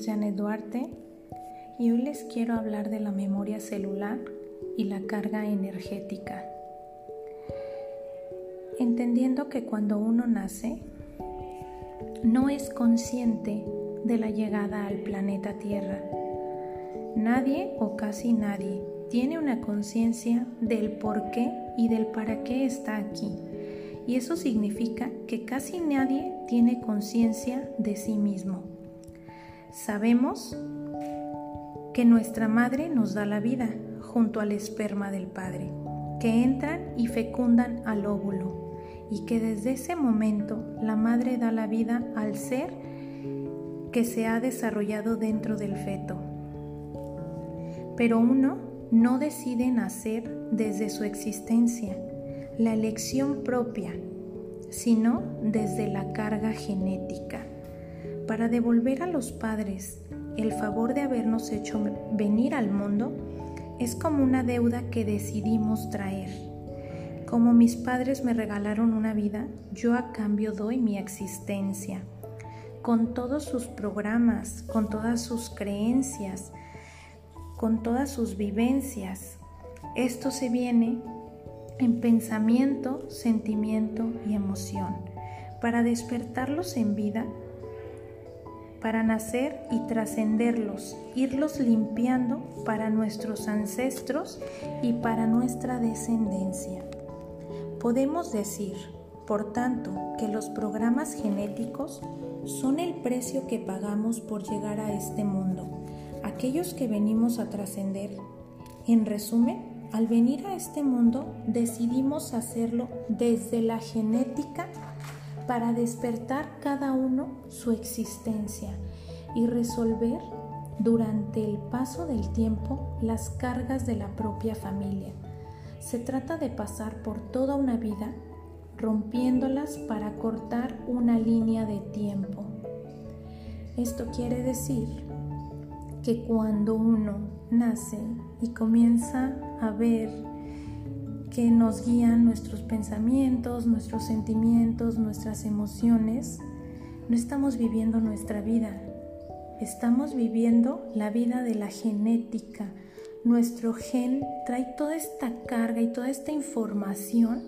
es Janet Duarte y hoy les quiero hablar de la memoria celular y la carga energética. Entendiendo que cuando uno nace no es consciente de la llegada al planeta Tierra. Nadie o casi nadie tiene una conciencia del por qué y del para qué está aquí. Y eso significa que casi nadie tiene conciencia de sí mismo. Sabemos que nuestra madre nos da la vida junto al esperma del padre, que entran y fecundan al óvulo y que desde ese momento la madre da la vida al ser que se ha desarrollado dentro del feto. Pero uno no decide nacer desde su existencia, la elección propia, sino desde la carga genética, para devolver a los padres el favor de habernos hecho venir al mundo es como una deuda que decidimos traer. Como mis padres me regalaron una vida, yo a cambio doy mi existencia, con todos sus programas, con todas sus creencias, con todas sus vivencias. Esto se viene en pensamiento, sentimiento y emoción, para despertarlos en vida para nacer y trascenderlos, irlos limpiando para nuestros ancestros y para nuestra descendencia. Podemos decir, por tanto, que los programas genéticos son el precio que pagamos por llegar a este mundo, aquellos que venimos a trascender. En resumen, al venir a este mundo decidimos hacerlo desde la genética para despertar cada uno su existencia y resolver durante el paso del tiempo las cargas de la propia familia. Se trata de pasar por toda una vida rompiéndolas para cortar una línea de tiempo. Esto quiere decir que cuando uno nace y comienza a ver que nos guían nuestros pensamientos, nuestros sentimientos, nuestras emociones, no estamos viviendo nuestra vida, estamos viviendo la vida de la genética. Nuestro gen trae toda esta carga y toda esta información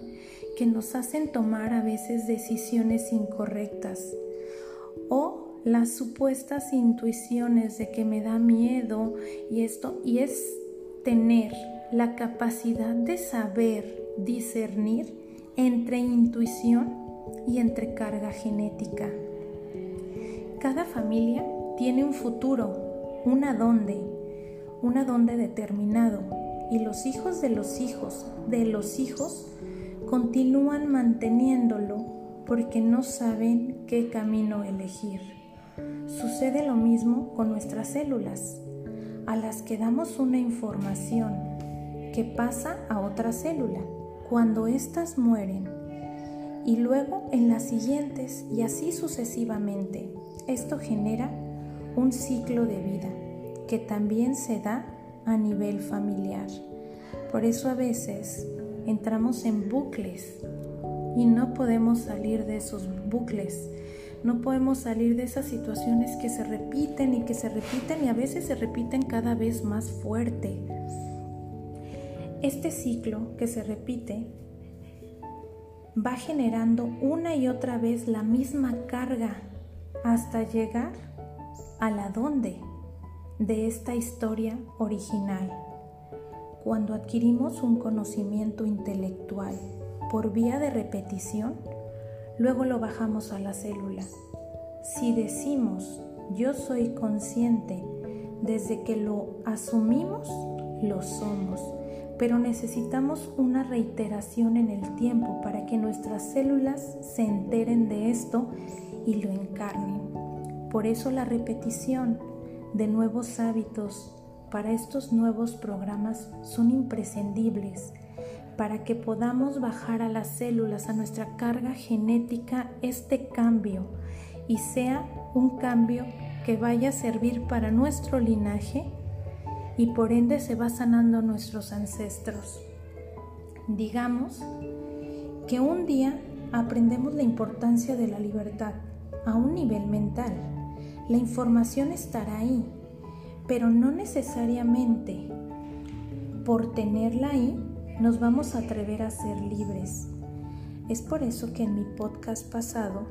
que nos hacen tomar a veces decisiones incorrectas o las supuestas intuiciones de que me da miedo y esto y es tener la capacidad de saber discernir entre intuición y entre carga genética. Cada familia tiene un futuro, una dónde, una dónde determinado y los hijos de los hijos de los hijos continúan manteniéndolo porque no saben qué camino elegir. Sucede lo mismo con nuestras células, a las que damos una información que pasa a otra célula cuando éstas mueren y luego en las siguientes y así sucesivamente. Esto genera un ciclo de vida que también se da a nivel familiar. Por eso a veces entramos en bucles y no podemos salir de esos bucles. No podemos salir de esas situaciones que se repiten y que se repiten y a veces se repiten cada vez más fuerte este ciclo que se repite va generando una y otra vez la misma carga hasta llegar a la dónde de esta historia original. Cuando adquirimos un conocimiento intelectual por vía de repetición, luego lo bajamos a la célula. Si decimos yo soy consciente desde que lo asumimos, lo somos pero necesitamos una reiteración en el tiempo para que nuestras células se enteren de esto y lo encarnen. Por eso la repetición de nuevos hábitos para estos nuevos programas son imprescindibles para que podamos bajar a las células, a nuestra carga genética, este cambio y sea un cambio que vaya a servir para nuestro linaje y por ende se va sanando nuestros ancestros. Digamos que un día aprendemos la importancia de la libertad a un nivel mental, La información estará ahí, pero no necesariamente por tenerla ahí nos vamos a atrever a ser libres. Es por eso que en mi podcast pasado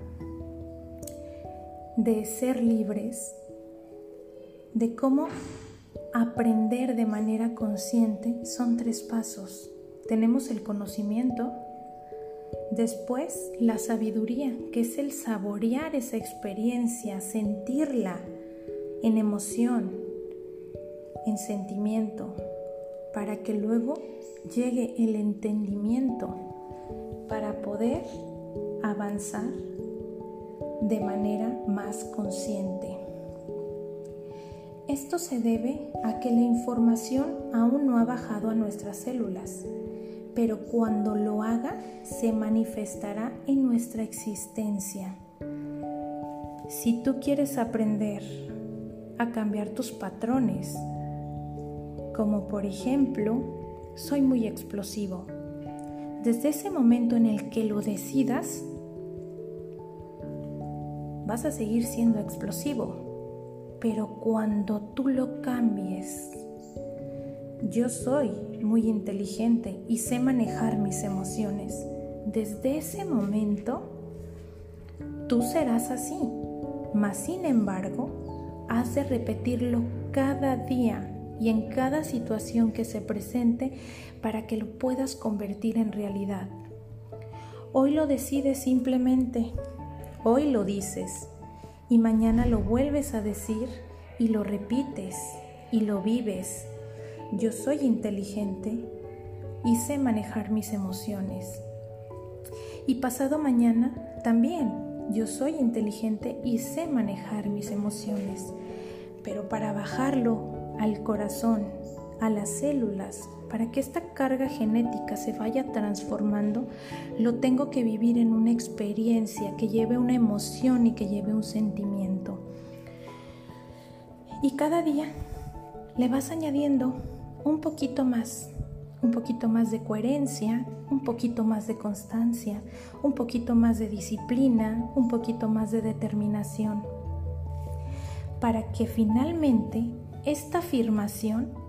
de ser libres, de cómo aprender de manera consciente, son tres pasos. Tenemos el conocimiento, después la sabiduría, que es el saborear esa experiencia, sentirla en emoción, en sentimiento, para que luego llegue el entendimiento para poder avanzar de manera más consciente. Esto se debe a que la información aún no ha bajado a nuestras células, pero cuando lo haga se manifestará en nuestra existencia. Si tú quieres aprender a cambiar tus patrones, como por ejemplo, soy muy explosivo. Desde ese momento en el que lo decidas, vas a seguir siendo explosivo. Pero cuando tú lo cambies, yo soy muy inteligente y sé manejar mis emociones. Desde ese momento, tú serás así. Mas, sin embargo, has de repetirlo cada día y en cada situación que se presente para que lo puedas convertir en realidad. Hoy lo decides simplemente, hoy lo dices y mañana lo vuelves a decir y lo repites y lo vives. Yo soy inteligente y sé manejar mis emociones. Y pasado mañana también yo soy inteligente y sé manejar mis emociones. Pero para bajarlo al corazón, a las células, para que esta carga genética se vaya transformando, lo tengo que vivir en una experiencia que lleve una emoción y que lleve un sentimiento. Y cada día le vas añadiendo un poquito más, un poquito más de coherencia, un poquito más de constancia, un poquito más de disciplina, un poquito más de determinación, para que finalmente esta afirmación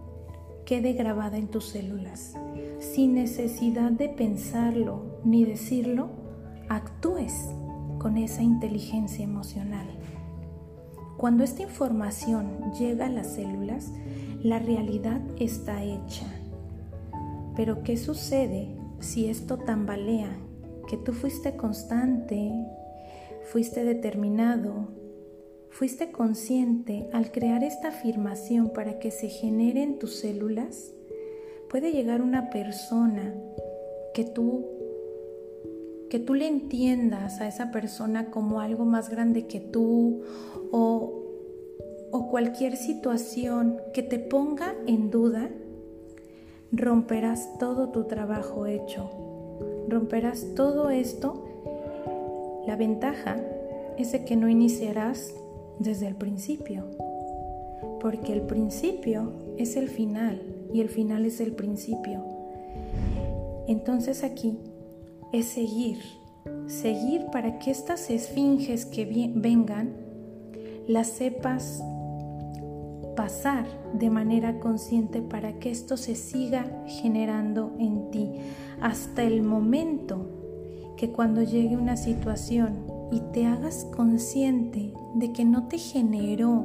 quede grabada en tus células. Sin necesidad de pensarlo ni decirlo, actúes con esa inteligencia emocional. Cuando esta información llega a las células, la realidad está hecha. Pero ¿qué sucede si esto tambalea? Que tú fuiste constante, fuiste determinado, ¿Fuiste consciente al crear esta afirmación para que se genere en tus células? Puede llegar una persona que tú que tú le entiendas a esa persona como algo más grande que tú o, o cualquier situación que te ponga en duda, romperás todo tu trabajo hecho. Romperás todo esto. La ventaja es de que no iniciarás desde el principio, porque el principio es el final y el final es el principio. Entonces aquí es seguir, seguir para que estas esfinges que vengan las sepas pasar de manera consciente para que esto se siga generando en ti hasta el momento que cuando llegue una situación y te hagas consciente de que no te generó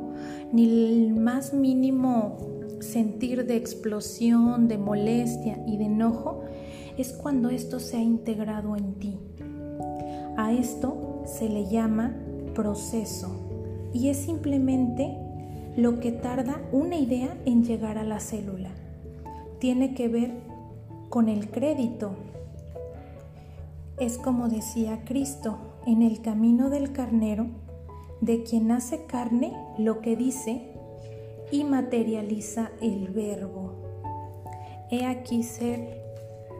ni el más mínimo sentir de explosión, de molestia y de enojo, es cuando esto se ha integrado en ti. A esto se le llama proceso y es simplemente lo que tarda una idea en llegar a la célula. Tiene que ver con el crédito. Es como decía Cristo, en el camino del carnero, de quien hace carne lo que dice y materializa el verbo. He aquí ser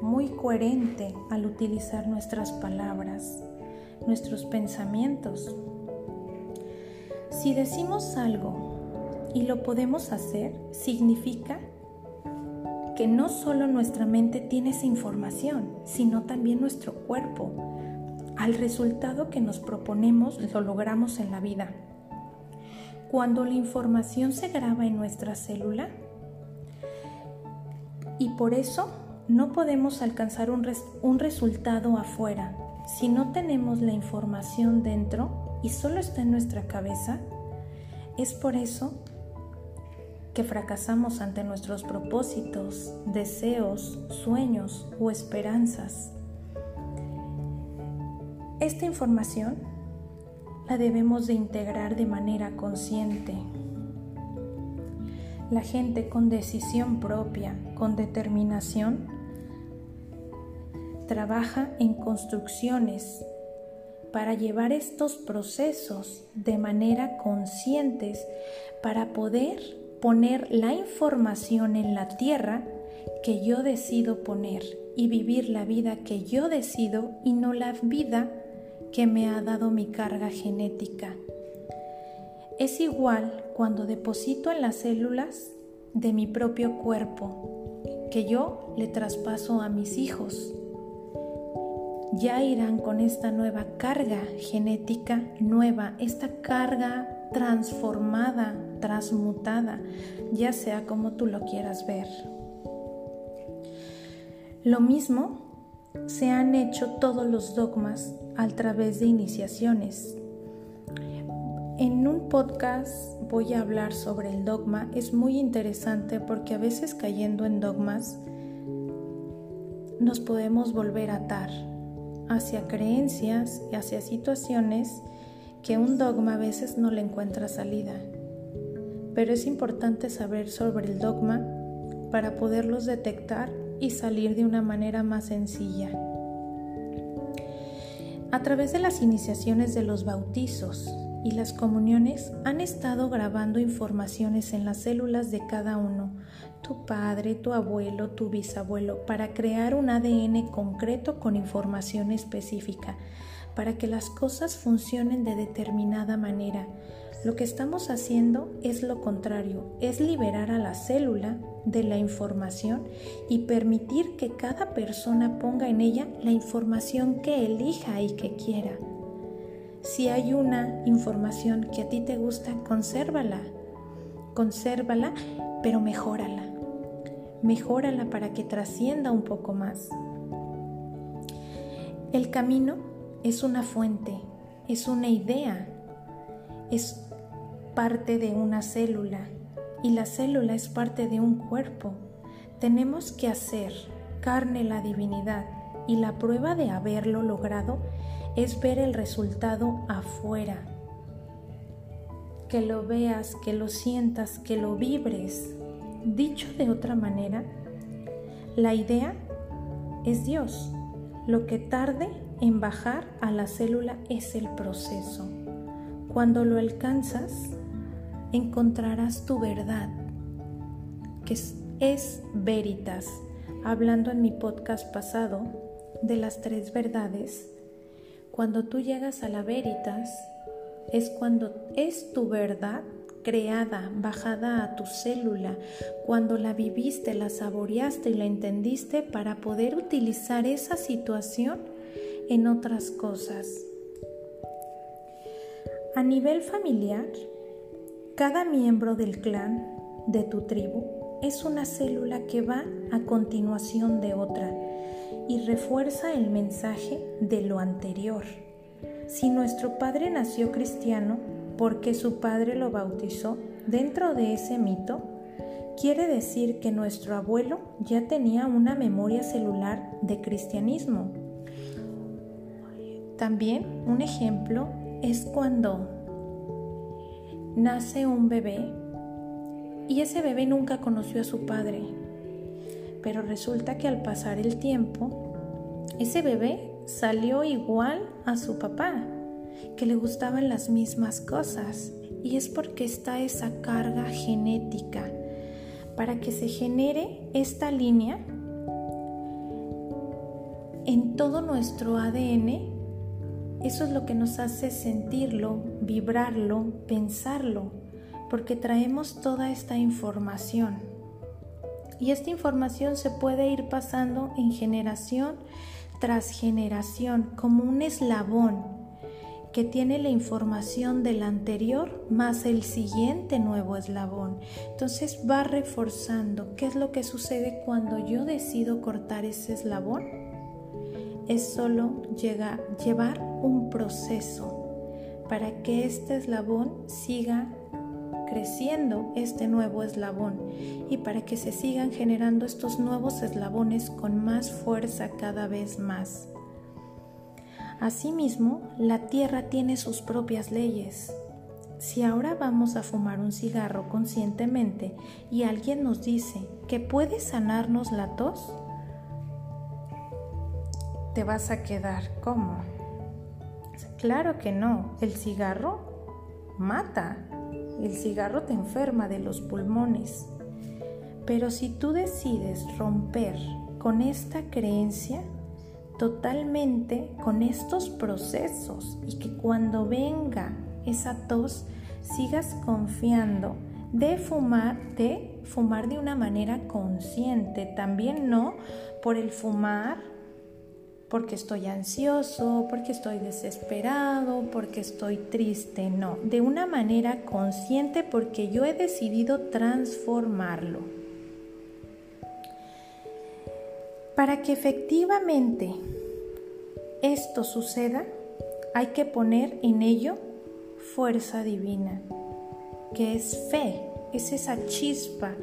muy coherente al utilizar nuestras palabras, nuestros pensamientos. Si decimos algo y lo podemos hacer, significa que no solo nuestra mente tiene esa información, sino también nuestro cuerpo, al resultado que nos proponemos lo logramos en la vida. cuando la información se graba en nuestra célula y por eso no podemos alcanzar un, resultado afuera. Si no tenemos la información dentro y solo está en nuestra cabeza, es por eso que fracasamos ante nuestros propósitos, deseos, sueños o esperanzas. Esta información la debemos de integrar de manera consciente. La gente con decisión propia, con determinación, trabaja en construcciones para llevar estos procesos de manera conscientes para poder poner la información en la tierra que yo decido poner y vivir la vida que yo decido y no la vida que me ha dado mi carga genética. Es igual cuando deposito en las células de mi propio cuerpo que yo le traspaso a mis hijos. Ya irán con esta nueva carga genética nueva, esta carga transformada, transmutada, ya sea como tú lo quieras ver. Lo mismo se han hecho todos los dogmas a través de iniciaciones. En un podcast voy a hablar sobre el dogma. Es muy interesante porque a veces cayendo en dogmas nos podemos volver a atar hacia creencias y hacia situaciones que un dogma a veces no le encuentra salida. Pero es importante saber sobre el dogma para poderlos detectar y salir de una manera más sencilla. A través de las iniciaciones de los bautizos y las comuniones han estado grabando informaciones en las células de cada uno, tu padre, tu abuelo, tu bisabuelo, para crear un ADN concreto con información específica, para que las cosas funcionen de determinada manera. Lo que estamos haciendo es lo contrario, es liberar a la célula de la información y permitir que cada persona ponga en ella la información que elija y que quiera. Si hay una información que a ti te gusta, consérvala. Consérvala, pero mejórala. Mejórala para que trascienda un poco más. El camino es una fuente, es una idea, es parte de una célula y la célula es parte de un cuerpo. Tenemos que hacer carne la divinidad y la prueba de haberlo logrado es ver el resultado afuera. Que lo veas, que lo sientas, que lo vibres. Dicho de otra manera, la idea es Dios. Lo que tarde en bajar a la célula es el proceso. Cuando lo alcanzas, encontrarás tu verdad, que es, veritas. Hablando en mi podcast pasado de las tres verdades, cuando tú llegas a la veritas, es cuando es tu verdad creada, bajada a tu célula, cuando la viviste, la saboreaste y la entendiste para poder utilizar esa situación en otras cosas. A nivel familiar, cada miembro del clan de tu tribu es una célula que va a continuación de otra y refuerza el mensaje de lo anterior. Si nuestro padre nació cristiano porque su padre lo bautizó dentro de ese mito, quiere decir que nuestro abuelo ya tenía una memoria celular de cristianismo. También un ejemplo es cuando nace un bebé y ese bebé nunca conoció a su padre. Pero resulta que al pasar el tiempo, ese bebé salió igual a su papá, que le gustaban las mismas cosas. Y es porque está esa carga genética. Para que se genere esta línea en todo nuestro ADN eso es lo que nos hace sentirlo, vibrarlo, pensarlo, porque traemos toda esta información. Y esta información se puede ir pasando en generación tras generación como un eslabón que tiene la información del anterior más el siguiente nuevo eslabón. Entonces va reforzando. ¿Qué es lo que sucede cuando yo decido cortar ese eslabón? Es solo llevar un proceso para que este eslabón siga creciendo este nuevo eslabón y para que se sigan generando estos nuevos eslabones con más fuerza cada vez más. Asimismo, la Tierra tiene sus propias leyes. Si ahora vamos a fumar un cigarro conscientemente y alguien nos dice que puede sanarnos la tos, te vas a quedar como. Claro que no, el cigarro mata, el cigarro te enferma de los pulmones. Pero si tú decides romper con esta creencia, totalmente con estos procesos y que cuando venga esa tos sigas confiando de fumar, de fumar de una manera consciente, también no por el fumar porque estoy ansioso, porque estoy desesperado, porque estoy triste, no, de una manera consciente porque yo he decidido transformarlo. Para que efectivamente esto suceda, hay que poner en ello fuerza divina, que es fe, es esa chispa,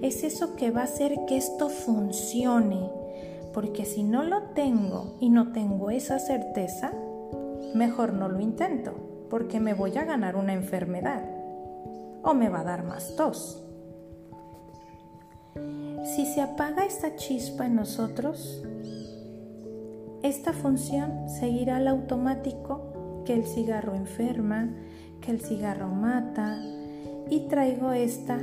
es eso que va a hacer que esto funcione. Porque si no lo tengo y no tengo esa certeza, mejor no lo intento, porque me voy a ganar una enfermedad o me va a dar más tos. Si se apaga esta chispa en nosotros, esta función seguirá al automático que el cigarro enferma, que el cigarro mata y traigo esta,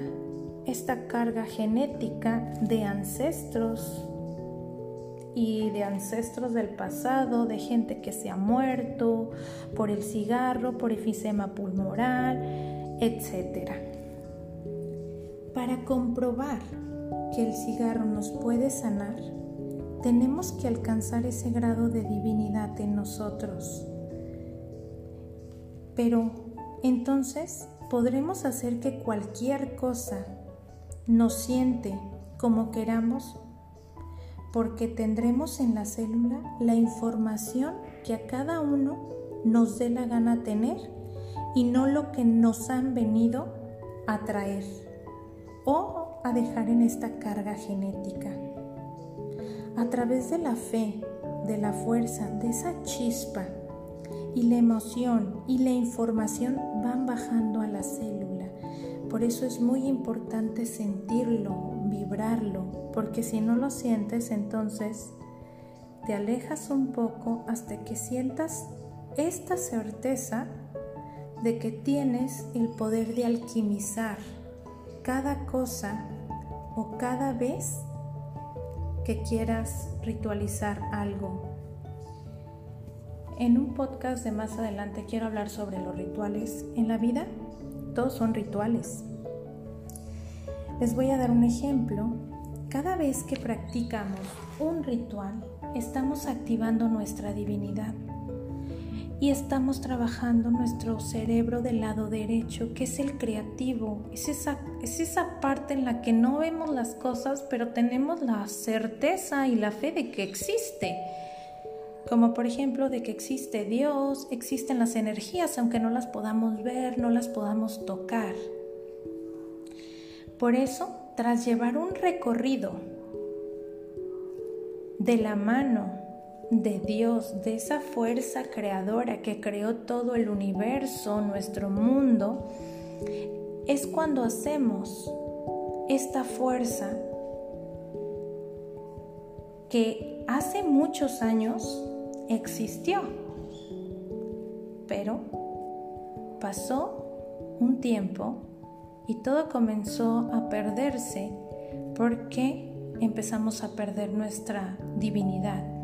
esta carga genética de ancestros y de ancestros del pasado, de gente que se ha muerto por el cigarro, por efisema pulmonar, etc. Para comprobar que el cigarro nos puede sanar, tenemos que alcanzar ese grado de divinidad en nosotros. Pero entonces podremos hacer que cualquier cosa nos siente como queramos porque tendremos en la célula la información que a cada uno nos dé la gana tener y no lo que nos han venido a traer o a dejar en esta carga genética. A través de la fe, de la fuerza, de esa chispa y la emoción y la información van bajando a la célula. Por eso es muy importante sentirlo, vibrarlo, porque si no lo sientes entonces te alejas un poco hasta que sientas esta certeza de que tienes el poder de alquimizar cada cosa o cada vez que quieras ritualizar algo. En un podcast de más adelante quiero hablar sobre los rituales. En la vida todos son rituales. Les voy a dar un ejemplo. Cada vez que practicamos un ritual, estamos activando nuestra divinidad y estamos trabajando nuestro cerebro del lado derecho, que es el creativo. Es esa, es esa parte en la que no vemos las cosas, pero tenemos la certeza y la fe de que existe. Como por ejemplo de que existe Dios, existen las energías, aunque no las podamos ver, no las podamos tocar. Por eso, tras llevar un recorrido de la mano de Dios, de esa fuerza creadora que creó todo el universo, nuestro mundo, es cuando hacemos esta fuerza que hace muchos años existió, pero pasó un tiempo y todo comenzó a perderse porque empezamos a perder nuestra divinidad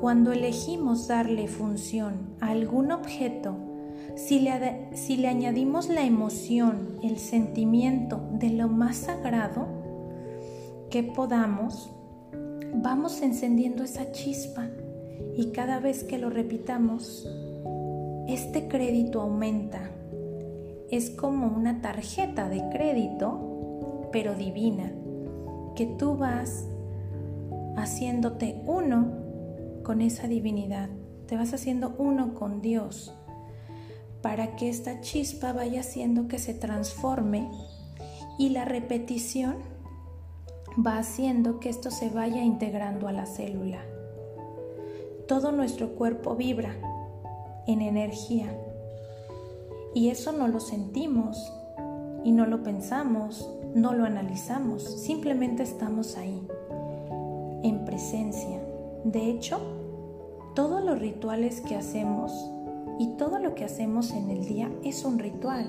cuando elegimos darle función a algún objeto, si le, si le, añadimos la emoción, el sentimiento de lo más sagrado que podamos, vamos encendiendo esa chispa y cada vez que lo repitamos, este crédito aumenta. Es como una tarjeta de crédito, pero divina, que tú vas haciéndote uno con esa divinidad, te vas haciendo uno con Dios, para que esta chispa vaya haciendo que se transforme y la repetición va haciendo que esto se vaya integrando a la célula. Todo nuestro cuerpo vibra en energía y eso no lo sentimos y no lo pensamos, no lo analizamos, simplemente estamos ahí, en presencia. De hecho, todos los rituales que hacemos y todo lo que hacemos en el día es un ritual.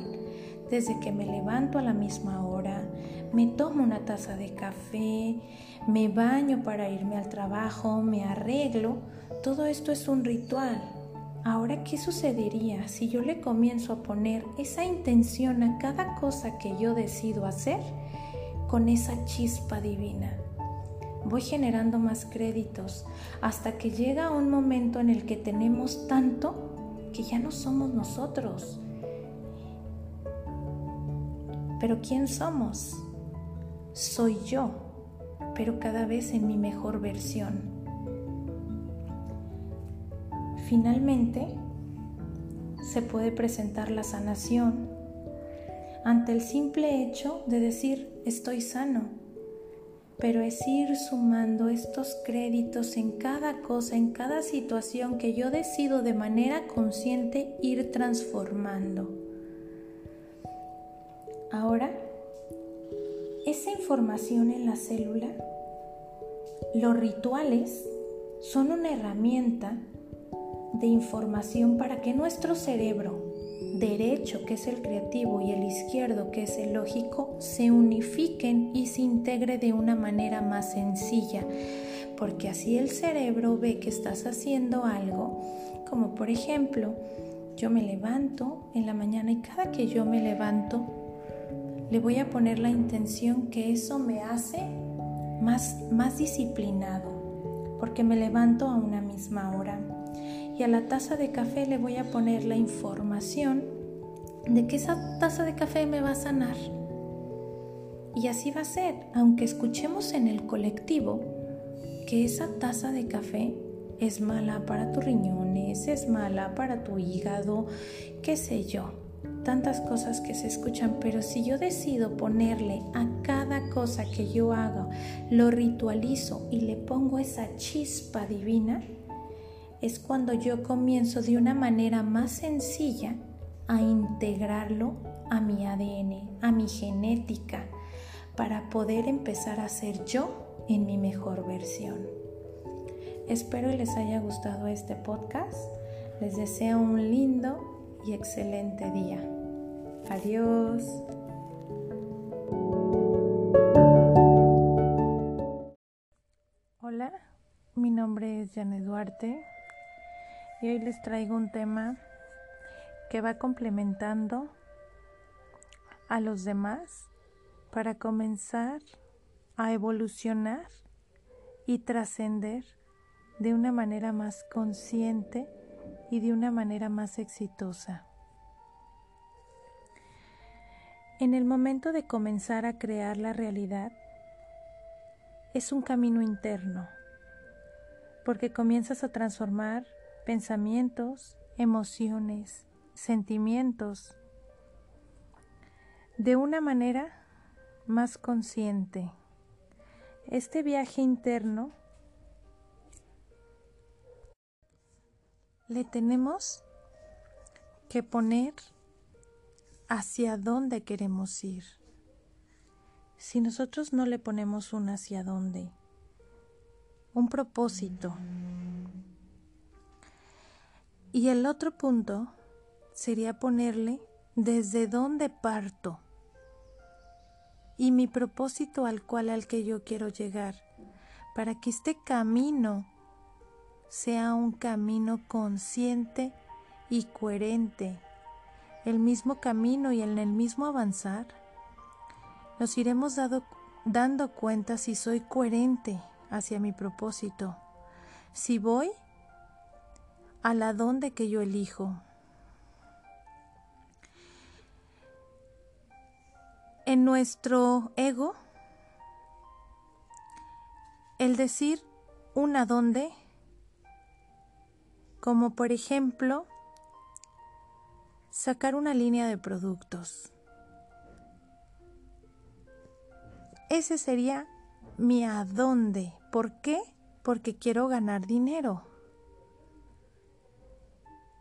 Desde que me levanto a la misma hora, me tomo una taza de café, me baño para irme al trabajo, me arreglo, todo esto es un ritual. Ahora, ¿qué sucedería si yo le comienzo a poner esa intención a cada cosa que yo decido hacer con esa chispa divina? Voy generando más créditos hasta que llega un momento en el que tenemos tanto que ya no somos nosotros. Pero ¿quién somos? Soy yo, pero cada vez en mi mejor versión. Finalmente, se puede presentar la sanación ante el simple hecho de decir estoy sano, pero es ir sumando estos créditos en cada cosa, en cada situación que yo decido de manera consciente ir transformando. Ahora, esa información en la célula, los rituales son una herramienta de información para que nuestro cerebro derecho, que es el creativo, y el izquierdo, que es el lógico, se unifiquen y se integre de una manera más sencilla, porque así el cerebro ve que estás haciendo algo, como por ejemplo, yo me levanto en la mañana y cada que yo me levanto, le voy a poner la intención que eso me hace más, más disciplinado, porque me levanto a una misma hora y a la taza de café le voy a poner la información de que esa taza de café me va a sanar. Y así va a ser, aunque escuchemos en el colectivo que esa taza de café es mala para tus riñones, es mala para tu hígado, qué sé yo, tantas cosas que se escuchan, pero si yo decido ponerle a cada cosa que yo haga, lo ritualizo y le pongo esa chispa divina, es cuando yo comienzo de una manera más sencilla a integrarlo a mi ADN, a mi genética, para poder empezar a ser yo en mi mejor versión. Espero les haya gustado este podcast. Les deseo un lindo y excelente día. Adiós. Hola, mi nombre es Janet Duarte y hoy les traigo un tema que va complementando a los demás para comenzar a evolucionar y trascender de una manera más consciente y de una manera más exitosa. En el momento de comenzar a crear la realidad, es un camino interno, porque comienzas a transformar pensamientos, emociones, sentimientos de una manera más consciente. Este viaje interno le tenemos que poner hacia dónde queremos ir. Si nosotros no le ponemos un hacia dónde, un propósito, y el otro punto sería ponerle desde dónde parto y mi propósito al cual al que yo quiero llegar, para que este camino sea un camino consciente y coherente, el mismo camino y en el mismo avanzar, nos iremos dando cuenta si soy coherente hacia mi propósito, si voy al adonde que yo elijo. En nuestro ego, el decir un adonde, como por ejemplo, sacar una línea de productos. Ese sería mi adonde. ¿Por qué? Porque quiero ganar dinero.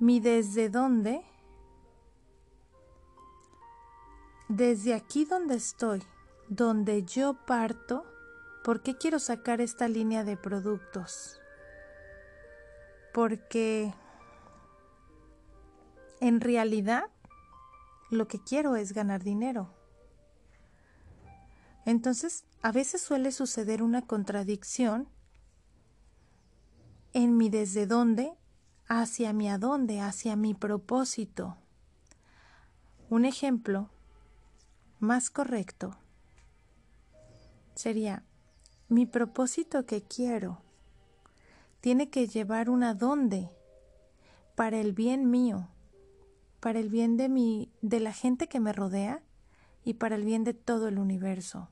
Mi desde dónde. Desde aquí donde estoy, donde yo parto, ¿por qué quiero sacar esta línea de productos? Porque en realidad lo que quiero es ganar dinero. Entonces, a veces suele suceder una contradicción en mi desde dónde hacia mi adónde, hacia mi propósito. Un ejemplo más correcto sería mi propósito que quiero tiene que llevar un adónde para el bien mío, para el bien de mi de la gente que me rodea y para el bien de todo el universo.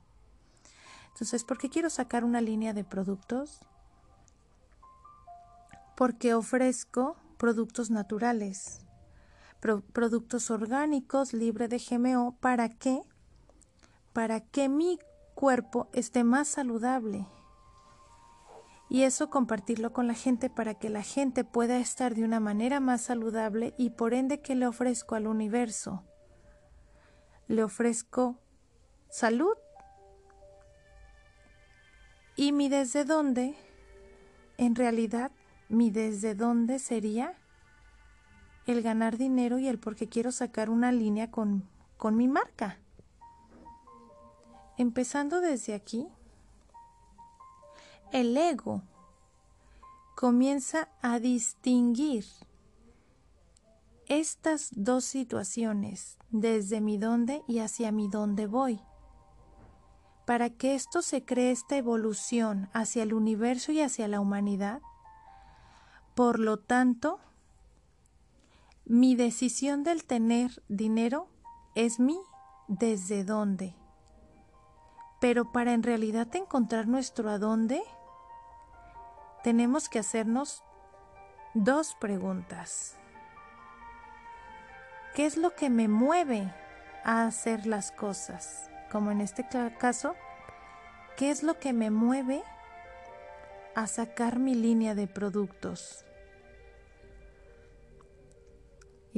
Entonces, ¿por qué quiero sacar una línea de productos? Porque ofrezco productos naturales, productos orgánicos, libre de GMO, ¿para qué? Para que mi cuerpo esté más saludable. Y eso compartirlo con la gente para que la gente pueda estar de una manera más saludable y por ende que le ofrezco al universo le ofrezco salud y mi desde dónde, en realidad, mi desde dónde sería el ganar dinero y el porque quiero sacar una línea con, con mi marca. Empezando desde aquí, el ego comienza a distinguir estas dos situaciones, desde mi dónde y hacia mi dónde voy. Para que esto se cree esta evolución hacia el universo y hacia la humanidad, por lo tanto, mi decisión del tener dinero es mi desde dónde. Pero para en realidad encontrar nuestro adónde, tenemos que hacernos dos preguntas. ¿Qué es lo que me mueve a hacer las cosas? Como en este caso, ¿qué es lo que me mueve a sacar mi línea de productos?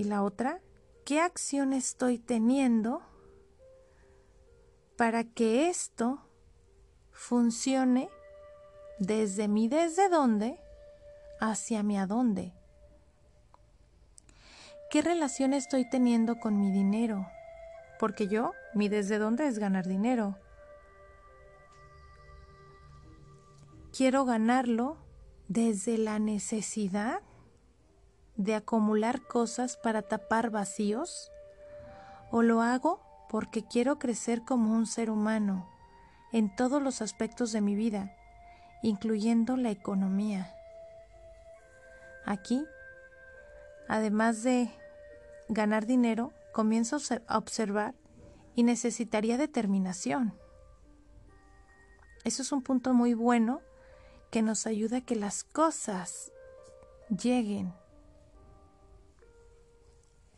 Y la otra, ¿qué acción estoy teniendo para que esto funcione desde mi desde dónde hacia mi adónde? ¿Qué relación estoy teniendo con mi dinero? Porque yo, mi desde dónde es ganar dinero. Quiero ganarlo desde la necesidad de acumular cosas para tapar vacíos o lo hago porque quiero crecer como un ser humano en todos los aspectos de mi vida, incluyendo la economía. Aquí, además de ganar dinero, comienzo a observar y necesitaría determinación. Eso es un punto muy bueno que nos ayuda a que las cosas lleguen.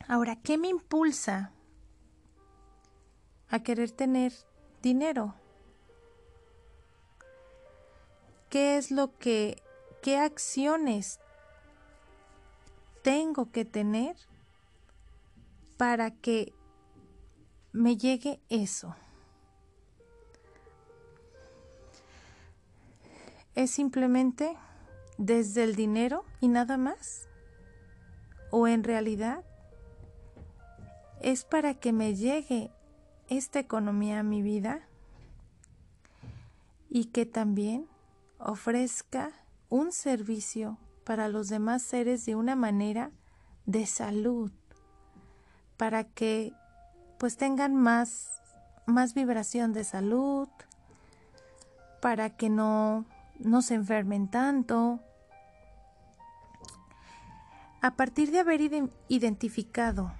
Ahora, ¿qué me impulsa a querer tener dinero? ¿Qué es lo que, qué acciones tengo que tener para que me llegue eso. ¿Es simplemente desde el dinero y nada más? ¿O en realidad es para que me llegue esta economía a mi vida y que también ofrezca un servicio para los demás seres de una manera de salud, para que pues tengan más, más vibración de salud, para que no, no se enfermen tanto. A partir de haber identificado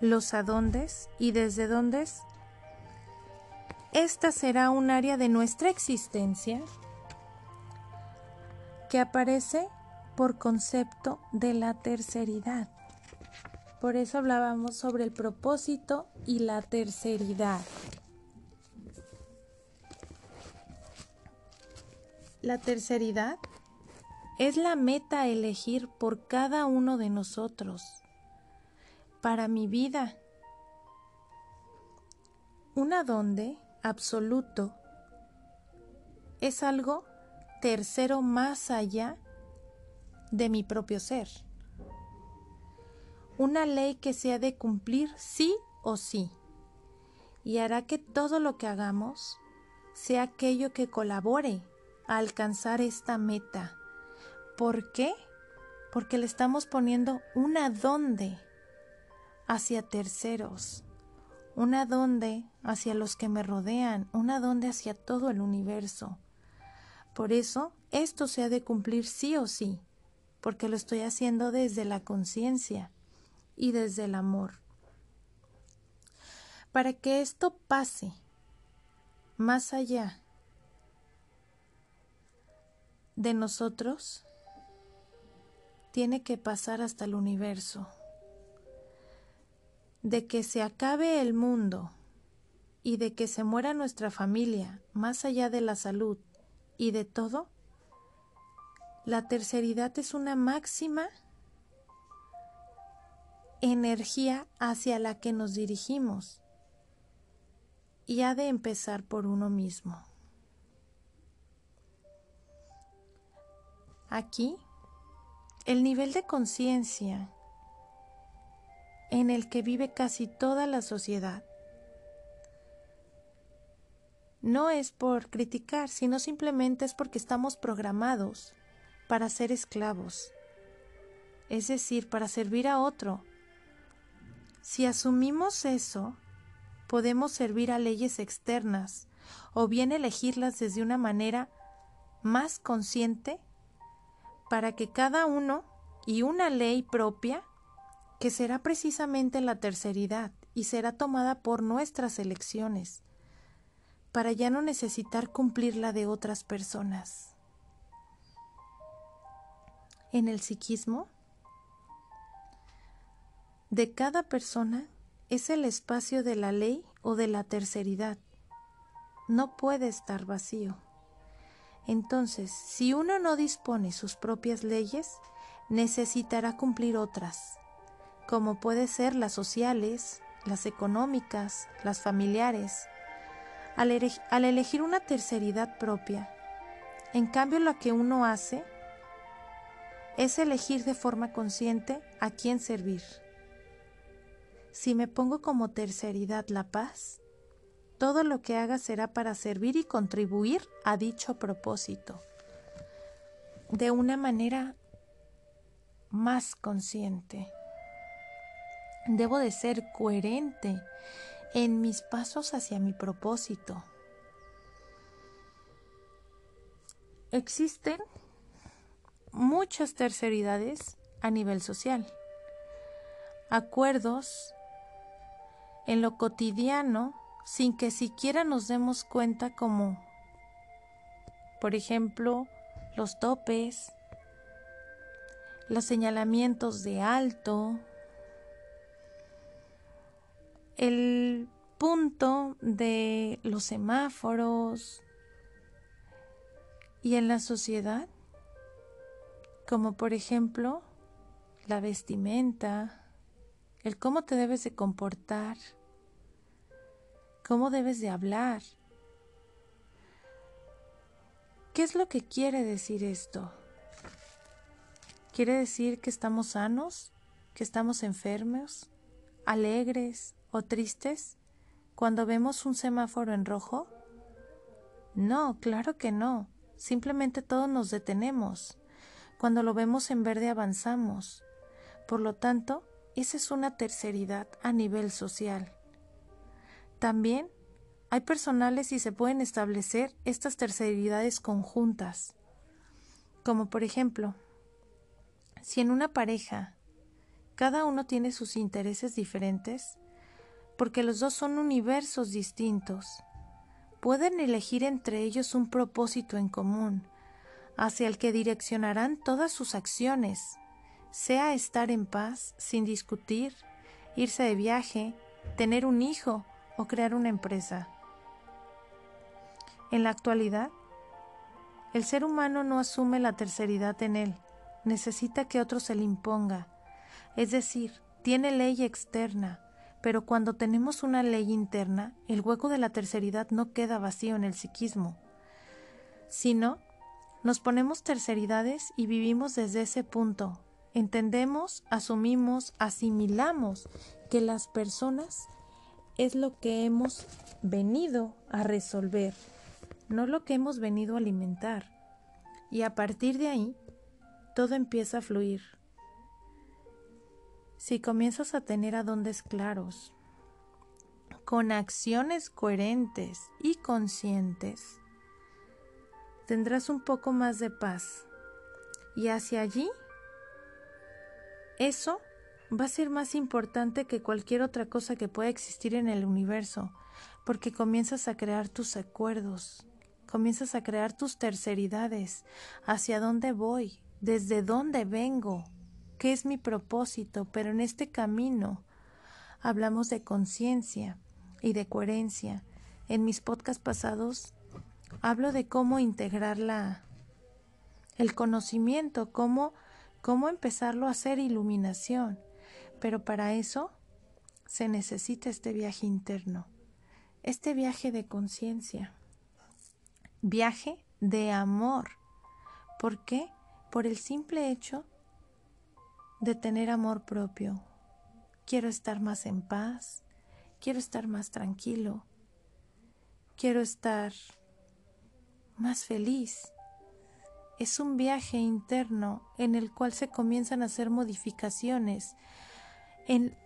los adondes y desde dónde esta será un área de nuestra existencia que aparece por concepto de la terceridad. Por eso hablábamos sobre el propósito y la terceridad. La terceridad es la meta a elegir por cada uno de nosotros para mi vida. Una donde absoluto es algo tercero más allá de mi propio ser. Una ley que se ha de cumplir sí o sí y hará que todo lo que hagamos sea aquello que colabore a alcanzar esta meta. ¿Por qué? Porque le estamos poniendo una dónde hacia terceros una donde hacia los que me rodean, una donde hacia todo el universo. Por eso, esto se ha de cumplir sí o sí, porque lo estoy haciendo desde la conciencia y desde el amor. Para que esto pase más allá de nosotros, tiene que pasar hasta el universo de que se acabe el mundo y de que se muera nuestra familia más allá de la salud y de todo, la terceridad es una máxima energía hacia la que nos dirigimos y ha de empezar por uno mismo. Aquí, el nivel de conciencia en el que vive casi toda la sociedad. No es por criticar, sino simplemente es porque estamos programados para ser esclavos, es decir, para servir a otro. Si asumimos eso, podemos servir a leyes externas o bien elegirlas desde una manera más consciente para que cada uno y una ley propia que será precisamente la terceridad y será tomada por nuestras elecciones, para ya no necesitar cumplir la de otras personas. En el psiquismo, de cada persona es el espacio de la ley o de la terceridad. No puede estar vacío. Entonces, si uno no dispone sus propias leyes, necesitará cumplir otras como puede ser las sociales, las económicas, las familiares, al, elegir una terceridad propia. En cambio, lo que uno hace es elegir de forma consciente a quién servir. Si me pongo como terceridad la paz, todo lo que haga será para servir y contribuir a dicho propósito, de una manera más consciente. Debo de ser coherente en mis pasos hacia mi propósito. Existen muchas terceridades a nivel social. Acuerdos en lo cotidiano sin que siquiera nos demos cuenta como, por ejemplo, los topes, los señalamientos de alto, el punto de los semáforos y en la sociedad, como por ejemplo la vestimenta, el cómo te debes de comportar, cómo debes de hablar. ¿Qué es lo que quiere decir esto? ¿Quiere decir que estamos sanos? ¿Que estamos enfermos? ¿Alegres? O tristes cuando vemos un semáforo en rojo? No, claro que no. Simplemente todos nos detenemos. Cuando lo vemos en verde avanzamos. Por lo tanto, esa es una terceridad a nivel social. También hay personales y se pueden establecer estas terceridades conjuntas. Como por ejemplo, si en una pareja cada uno tiene sus intereses diferentes, porque los dos son universos distintos. pueden elegir entre ellos un propósito en común, hacia el que direccionarán todas sus acciones, sea estar en paz, sin discutir, irse de viaje, tener un hijo o crear una empresa. En la actualidad, el ser humano no asume la terceridad en él, necesita que otro se le imponga, es decir, tiene ley externa, pero cuando tenemos una ley interna, el hueco de la terceridad no queda vacío en el psiquismo, sino nos ponemos terceridades y vivimos desde ese punto. Entendemos, asumimos, asimilamos que las personas es lo que hemos venido a resolver, no lo que hemos venido a alimentar. Y a partir de ahí, todo empieza a fluir. Si comienzas a tener adondes claros, con acciones coherentes y conscientes, tendrás un poco más de paz. Y hacia allí, eso va a ser más importante que cualquier otra cosa que pueda existir en el universo, porque comienzas a crear tus acuerdos, comienzas a crear tus terceridades, hacia dónde voy, desde dónde vengo, qué es mi propósito, pero en este camino hablamos de conciencia y de coherencia. En mis podcasts pasados hablo de cómo integrar la, el conocimiento, cómo, cómo empezarlo a hacer iluminación. Pero para eso se necesita este viaje interno, este viaje de conciencia, viaje de amor. ¿Por qué? Por el simple hecho de tener amor propio. Quiero estar más en paz, quiero estar más tranquilo, quiero estar más feliz. Es un viaje interno en el cual se comienzan a hacer modificaciones en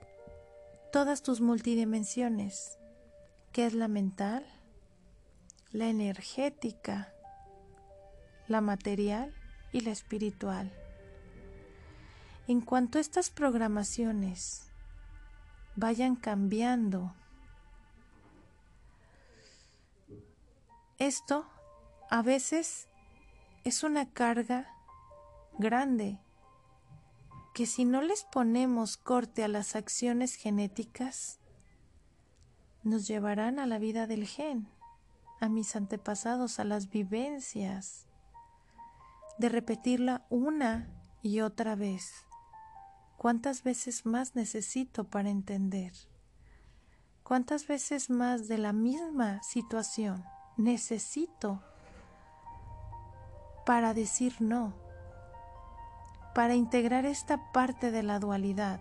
todas tus multidimensiones, que es la mental, la energética, la material y la espiritual. En cuanto estas programaciones vayan cambiando, esto a veces es una carga grande que si no les ponemos corte a las acciones genéticas, nos llevarán a la vida del gen, a mis antepasados, a las vivencias, de repetirla una y otra vez. ¿Cuántas veces más necesito para entender? ¿Cuántas veces más de la misma situación necesito para decir no, para integrar esta parte de la dualidad.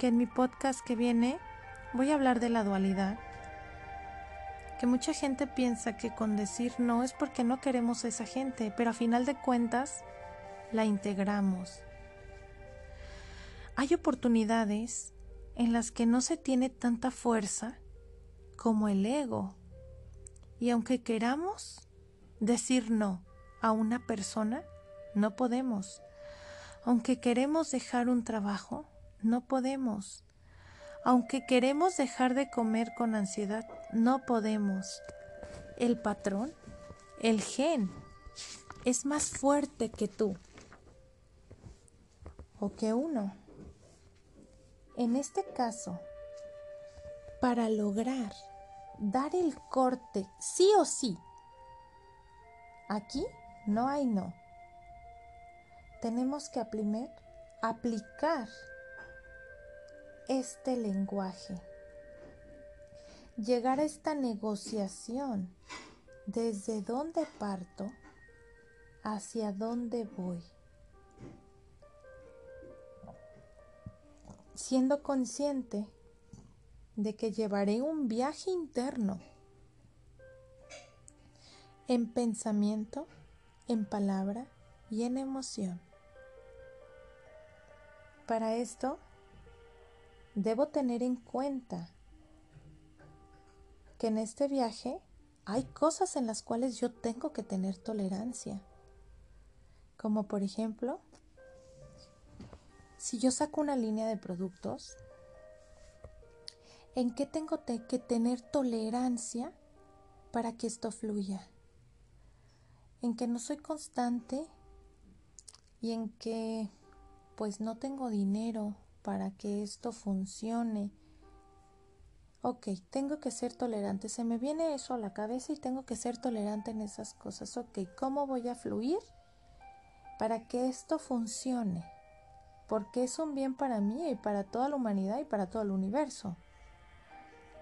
Que en mi podcast que viene voy a hablar de la dualidad. Que mucha gente piensa que con decir no es porque no queremos a esa gente, pero a final de cuentas la integramos. Hay oportunidades en las que no se tiene tanta fuerza como el ego. Y aunque queramos, decir no a una persona, no podemos. Aunque queremos dejar un trabajo, no podemos. Aunque queremos dejar de comer con ansiedad, no podemos. El patrón, el gen, es más fuerte que tú o que uno. En este caso, para lograr dar el corte sí o sí Aquí no hay no. Tenemos que aplicar este lenguaje. Llegar a esta negociación. ¿Desde dónde parto? ¿Hacia dónde voy? Siendo consciente de que llevaré un viaje interno en pensamiento, en palabra y en emoción. Para esto, debo tener en cuenta que en este viaje hay cosas en las cuales yo tengo que tener tolerancia. Como por ejemplo, si yo saco una línea de productos, ¿en qué tengo que tener tolerancia para que esto fluya. En que no soy constante y en que pues no tengo dinero para que esto funcione. Ok, tengo que ser tolerante. Se me viene eso a la cabeza y tengo que ser tolerante en esas cosas. Ok, ¿cómo voy a fluir para que esto funcione? Porque es un bien para mí y para toda la humanidad y para todo el universo.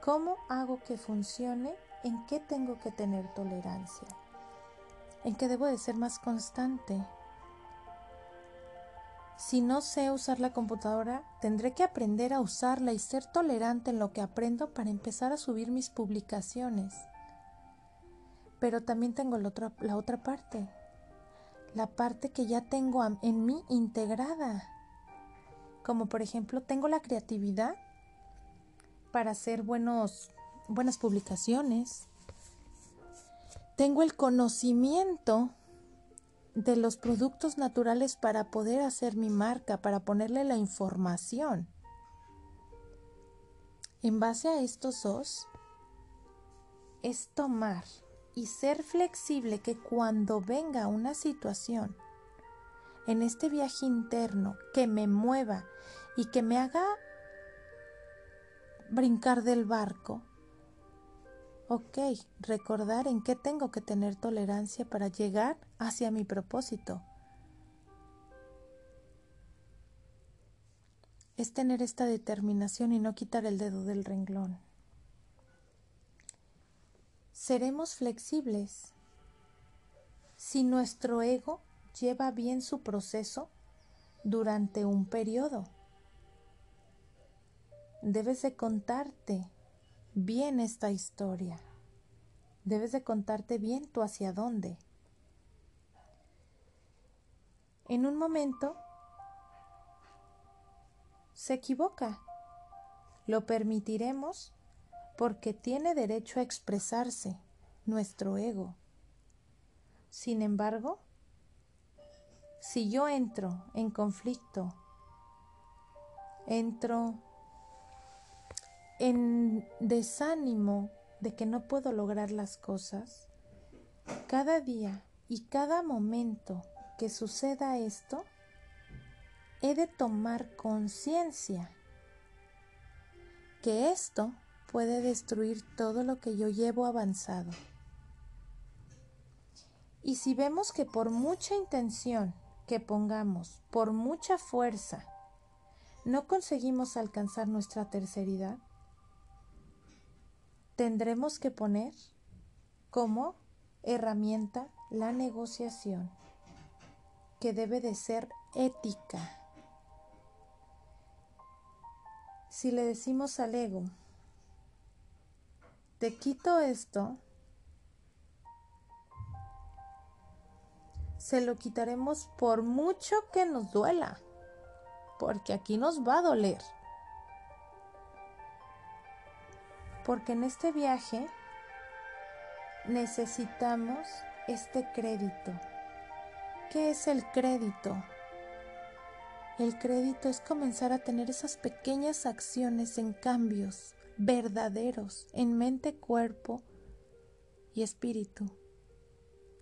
¿Cómo hago que funcione? ¿En qué tengo que tener tolerancia? ¿En qué debo de ser más constante? Si no sé usar la computadora, tendré que aprender a usarla y ser tolerante en lo que aprendo para empezar a subir mis publicaciones. Pero también tengo la otra, la otra parte, la parte que ya tengo en mí integrada. Como por ejemplo, tengo la creatividad para hacer buenos, buenas publicaciones. Tengo el conocimiento de los productos naturales para poder hacer mi marca, para ponerle la información. En base a estos dos, es tomar y ser flexible que cuando venga una situación en este viaje interno que me mueva y que me haga brincar del barco, Ok, recordar en qué tengo que tener tolerancia para llegar hacia mi propósito. Es tener esta determinación y no quitar el dedo del renglón. Seremos flexibles si nuestro ego lleva bien su proceso durante un periodo. Debes de contarte bien esta historia. Debes de contarte bien tú hacia dónde. En un momento se equivoca. Lo permitiremos porque tiene derecho a expresarse nuestro ego. Sin embargo, si yo entro en conflicto, entro en desánimo de que no puedo lograr las cosas, cada día y cada momento que suceda esto, he de tomar conciencia que esto puede destruir todo lo que yo llevo avanzado. Y si vemos que por mucha intención que pongamos, por mucha fuerza, no conseguimos alcanzar nuestra terceridad, tendremos que poner como herramienta la negociación, que debe de ser ética. Si le decimos al ego, te quito esto, se lo quitaremos por mucho que nos duela, porque aquí nos va a doler. porque en este viaje necesitamos este crédito. ¿Qué es el crédito? El crédito es comenzar a tener esas pequeñas acciones en cambios verdaderos en mente, cuerpo y espíritu,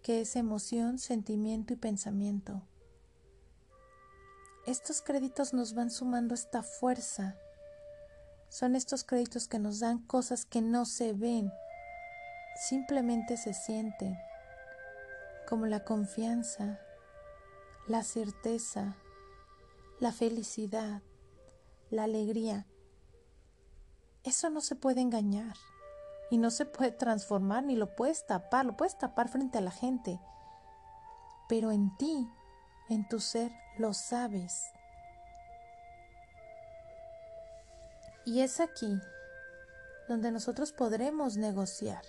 que es emoción, sentimiento y pensamiento. Estos créditos nos van sumando esta fuerza son estos créditos que nos dan cosas que no se ven, simplemente se sienten, como la confianza, la certeza, la felicidad, la alegría. Eso no se puede engañar y no se puede transformar ni lo puedes tapar, lo puedes tapar frente a la gente, pero en ti, en tu ser, lo sabes. Y es aquí donde nosotros podremos negociar,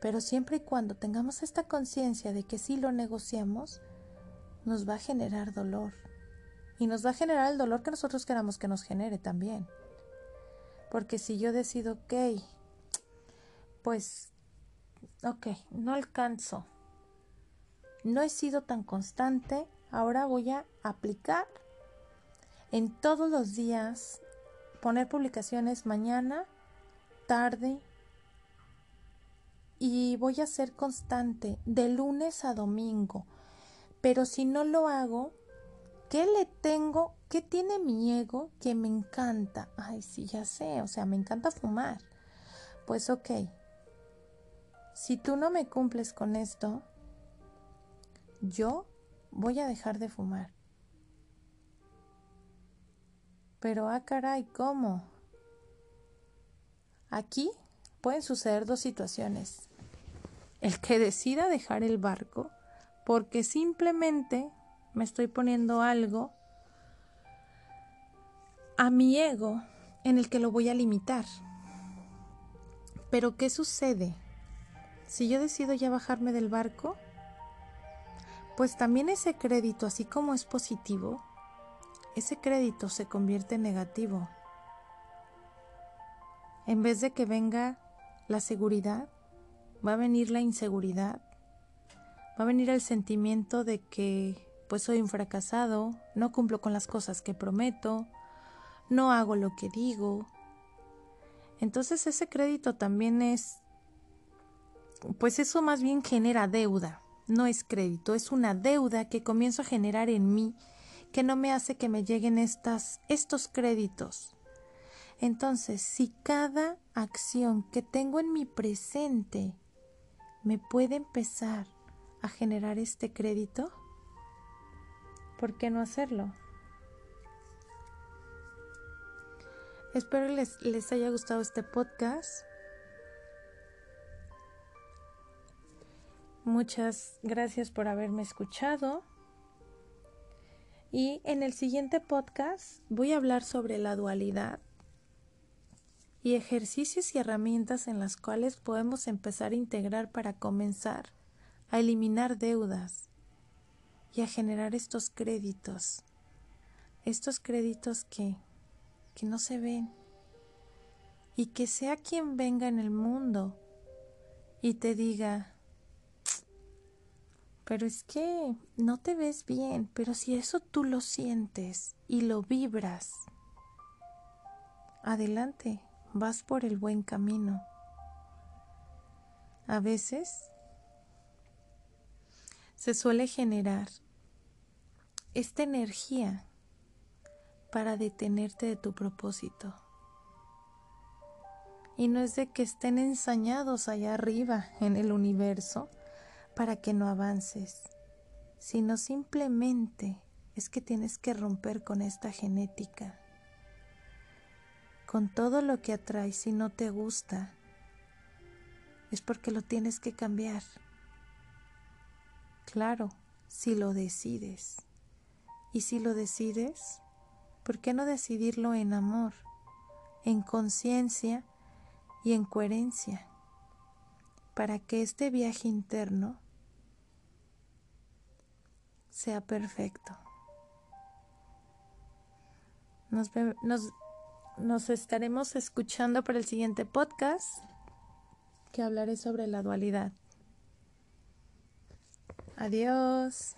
pero siempre y cuando tengamos esta conciencia de que si lo negociamos, nos va a generar dolor. Y nos va a generar el dolor que nosotros queramos que nos genere también. Porque si yo decido, ok, pues, ok, no alcanzo, no he sido tan constante, ahora voy a aplicar en todos los días poner publicaciones mañana, tarde y voy a ser constante de lunes a domingo. Pero si no lo hago, ¿qué le tengo? ¿Qué tiene mi ego que me encanta? Ay, sí, ya sé, o sea, me encanta fumar. Pues ok, si tú no me cumples con esto, yo voy a dejar de fumar. Pero, ah, caray, ¿cómo? Aquí pueden suceder dos situaciones. El que decida dejar el barco porque simplemente me estoy poniendo algo a mi ego en el que lo voy a limitar. Pero ¿qué sucede? Si yo decido ya bajarme del barco, pues también ese crédito, así como es positivo, ese crédito se convierte en negativo. En vez de que venga la seguridad, va a venir la inseguridad, va a venir el sentimiento de que pues soy un fracasado, no cumplo con las cosas que prometo, no hago lo que digo. Entonces ese crédito también es, pues eso más bien genera deuda, no es crédito, es una deuda que comienzo a generar en mí que no me hace que me lleguen estas, estos créditos. Entonces, si cada acción que tengo en mi presente me puede empezar a generar este crédito, ¿por qué no hacerlo? Espero les, les haya gustado este podcast. Muchas gracias por haberme escuchado. Y en el siguiente podcast voy a hablar sobre la dualidad y ejercicios y herramientas en las cuales podemos empezar a integrar para comenzar a eliminar deudas y a generar estos créditos, estos créditos que, que no se ven y que sea quien venga en el mundo y te diga, pero es que no te ves bien, pero si eso tú lo sientes y lo vibras, adelante, vas por el buen camino. A veces se suele generar esta energía para detenerte de tu propósito. Y no es de que estén ensañados allá arriba en el universo, para que no avances, sino simplemente es que tienes que romper con esta genética, con todo lo que atraes si no te gusta, es porque lo tienes que cambiar. Claro, si lo decides. Y si lo decides, ¿por qué no decidirlo en amor, en conciencia y en coherencia? Para que este viaje interno sea perfecto. Nos, nos, estaremos escuchando para el siguiente podcast que hablaré sobre la dualidad. Adiós.